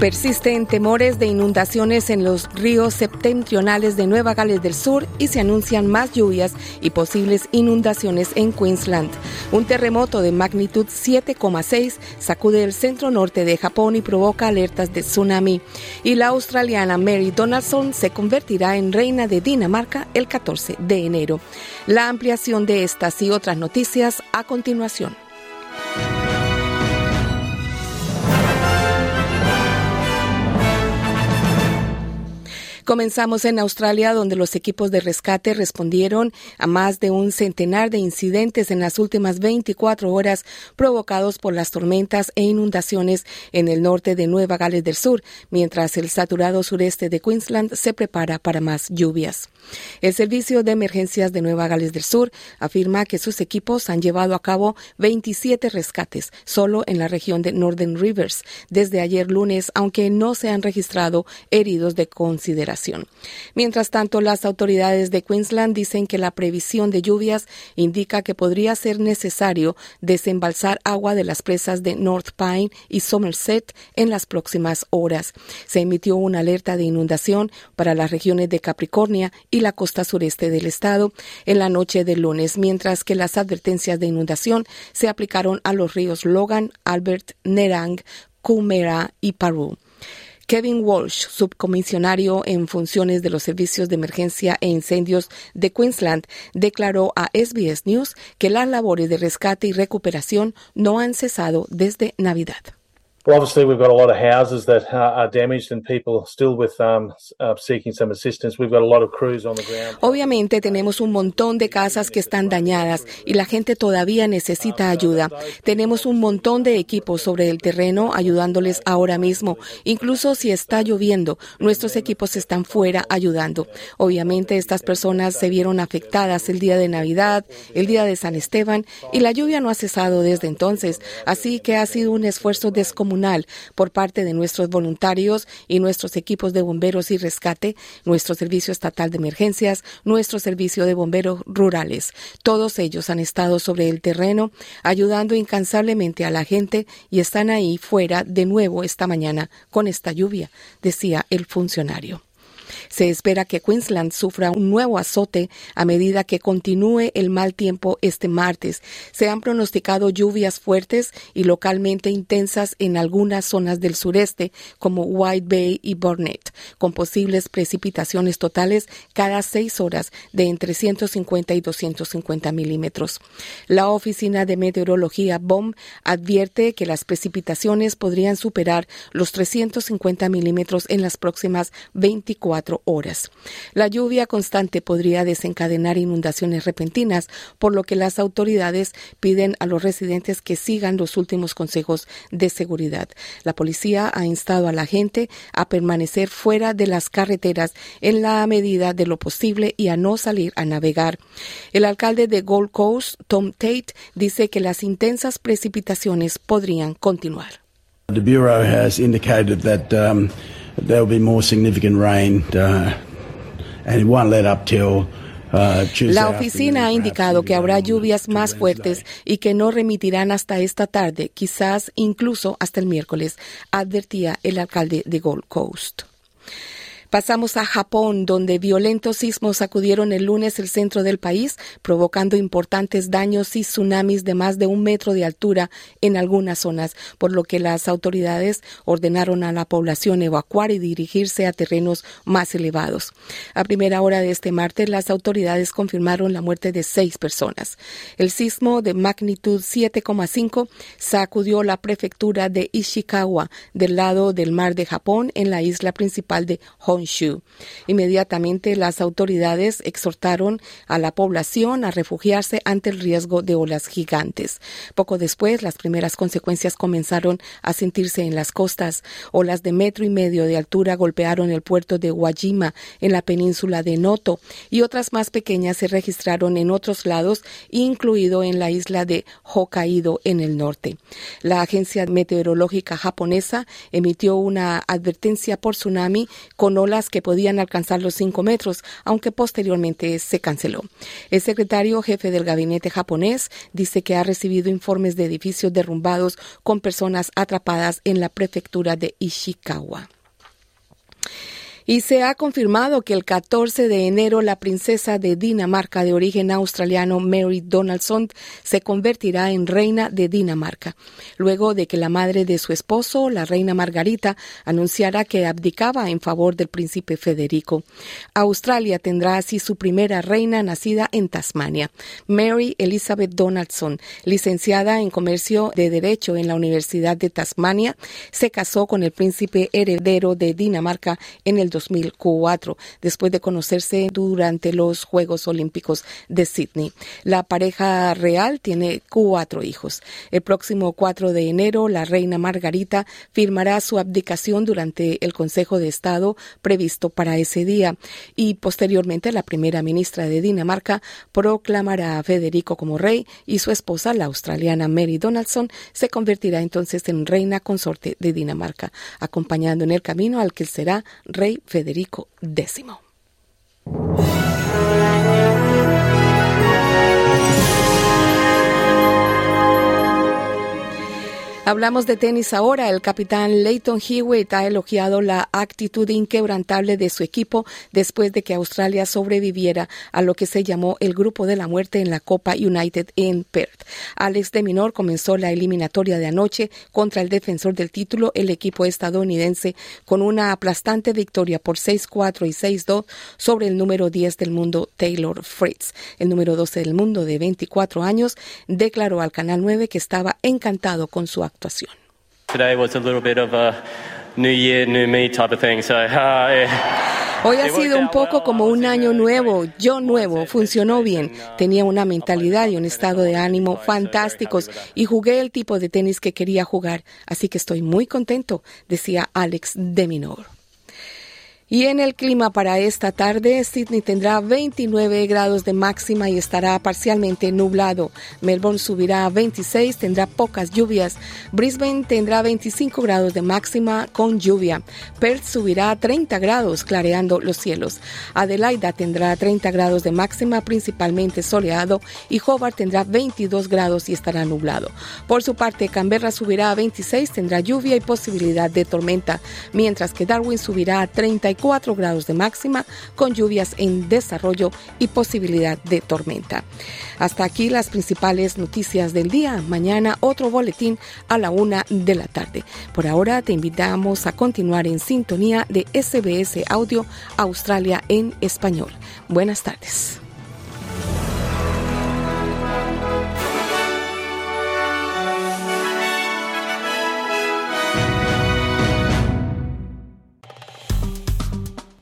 Persisten temores de inundaciones en los ríos septentrionales de Nueva Gales del Sur y se anuncian más lluvias y posibles inundaciones en Queensland. Un terremoto de magnitud 7,6 sacude el centro norte de Japón y provoca alertas de tsunami. Y la australiana Mary Donaldson se convertirá en reina de Dinamarca el 14 de enero. La ampliación de estas y otras noticias a continuación. Comenzamos en Australia, donde los equipos de rescate respondieron a más de un centenar de incidentes en las últimas 24 horas provocados por las tormentas e inundaciones en el norte de Nueva Gales del Sur, mientras el saturado sureste de Queensland se prepara para más lluvias. El Servicio de Emergencias de Nueva Gales del Sur afirma que sus equipos han llevado a cabo 27 rescates solo en la región de Northern Rivers desde ayer lunes, aunque no se han registrado heridos de consideración. Mientras tanto, las autoridades de Queensland dicen que la previsión de lluvias indica que podría ser necesario desembalsar agua de las presas de North Pine y Somerset en las próximas horas. Se emitió una alerta de inundación para las regiones de Capricornia y la costa sureste del estado en la noche del lunes, mientras que las advertencias de inundación se aplicaron a los ríos Logan, Albert, Nerang, Coomera y Paru. Kevin Walsh, subcomisionario en funciones de los servicios de emergencia e incendios de Queensland, declaró a SBS News que las labores de rescate y recuperación no han cesado desde Navidad. Obviously, we've got a lot of houses that are damaged and people still with um, uh, seeking some assistance. We've got a lot of crews on the ground. Obviamente tenemos un montón de casas que están dañadas y la gente todavía necesita ayuda. Tenemos un montón de equipos sobre el terreno ayudándoles ahora mismo. Incluso si está lloviendo, nuestros equipos están fuera ayudando. Obviamente estas personas se vieron afectadas el día de Navidad, el día de San Esteban y la lluvia no ha cesado desde entonces. Así que ha sido un esfuerzo descomunal por parte de nuestros voluntarios y nuestros equipos de bomberos y rescate, nuestro Servicio Estatal de Emergencias, nuestro Servicio de Bomberos Rurales. Todos ellos han estado sobre el terreno ayudando incansablemente a la gente y están ahí fuera de nuevo esta mañana con esta lluvia, decía el funcionario. Se espera que Queensland sufra un nuevo azote a medida que continúe el mal tiempo este martes. Se han pronosticado lluvias fuertes y localmente intensas en algunas zonas del sureste, como White Bay y Burnett, con posibles precipitaciones totales cada seis horas de entre 150 y 250 milímetros. La Oficina de Meteorología BOM advierte que las precipitaciones podrían superar los 350 milímetros en las próximas 24 horas. La lluvia constante podría desencadenar inundaciones repentinas, por lo que las autoridades piden a los residentes que sigan los últimos consejos de seguridad. La policía ha instado a la gente a permanecer fuera de las carreteras en la medida de lo posible y a no salir a navegar. El alcalde de Gold Coast, Tom Tate, dice que las intensas precipitaciones podrían continuar. The Bureau has indicated that um, there will be more significant rain uh, and it won't let up till uh, la oficina ha indicado que habrá lluvias más fuertes y que no remitirán hasta esta tarde, quizás incluso hasta el miércoles, advertía el alcalde de Gold Coast. Pasamos a Japón, donde violentos sismos sacudieron el lunes el centro del país, provocando importantes daños y tsunamis de más de un metro de altura en algunas zonas, por lo que las autoridades ordenaron a la población evacuar y dirigirse a terrenos más elevados. A primera hora de este martes, las autoridades confirmaron la muerte de seis personas. El sismo de magnitud 7,5 sacudió la prefectura de Ishikawa del lado del mar de Japón en la isla principal de Honshu Honshu. Inmediatamente las autoridades exhortaron a la población a refugiarse ante el riesgo de olas gigantes. Poco después, las primeras consecuencias comenzaron a sentirse en las costas. Olas de metro y medio de altura golpearon el puerto de Wajima en la península de Noto y otras más pequeñas se registraron en otros lados, incluido en la isla de Hokkaido en el norte. La agencia meteorológica japonesa emitió una advertencia por tsunami con que podían alcanzar los 5 metros, aunque posteriormente se canceló. El secretario jefe del gabinete japonés dice que ha recibido informes de edificios derrumbados con personas atrapadas en la prefectura de Ishikawa. Y se ha confirmado que el 14 de enero la princesa de Dinamarca de origen australiano Mary Donaldson se convertirá en reina de Dinamarca, luego de que la madre de su esposo, la reina Margarita, anunciara que abdicaba en favor del príncipe Federico. Australia tendrá así su primera reina nacida en Tasmania, Mary Elizabeth Donaldson, licenciada en comercio de derecho en la Universidad de Tasmania, se casó con el príncipe heredero de Dinamarca en el 2004, después de conocerse durante los Juegos Olímpicos de Sydney. La pareja real tiene cuatro hijos. El próximo 4 de enero, la reina Margarita firmará su abdicación durante el Consejo de Estado previsto para ese día y posteriormente la primera ministra de Dinamarca proclamará a Federico como rey y su esposa, la australiana Mary Donaldson, se convertirá entonces en reina consorte de Dinamarca, acompañando en el camino al que será rey Federico X. Hablamos de tenis ahora. El capitán Leighton Hewitt ha elogiado la actitud inquebrantable de su equipo después de que Australia sobreviviera a lo que se llamó el grupo de la muerte en la Copa United en Perth. Alex de Minor comenzó la eliminatoria de anoche contra el defensor del título, el equipo estadounidense, con una aplastante victoria por 6-4 y 6-2 sobre el número 10 del mundo, Taylor Fritz. El número 12 del mundo, de 24 años, declaró al Canal 9 que estaba encantado con su actuación actuación. Hoy ha sido un poco como un año nuevo, yo nuevo, funcionó bien, tenía una mentalidad y un estado de ánimo fantásticos y jugué el tipo de tenis que quería jugar, así que estoy muy contento, decía Alex Deminor. Y en el clima para esta tarde, Sydney tendrá 29 grados de máxima y estará parcialmente nublado. Melbourne subirá a 26, tendrá pocas lluvias. Brisbane tendrá 25 grados de máxima con lluvia. Perth subirá a 30 grados, clareando los cielos. Adelaida tendrá 30 grados de máxima, principalmente soleado. Y Hobart tendrá 22 grados y estará nublado. Por su parte, Canberra subirá a 26, tendrá lluvia y posibilidad de tormenta, mientras que Darwin subirá a 34 4 grados de máxima con lluvias en desarrollo y posibilidad de tormenta. Hasta aquí las principales noticias del día. Mañana otro boletín a la una de la tarde. Por ahora te invitamos a continuar en sintonía de SBS Audio Australia en español. Buenas tardes.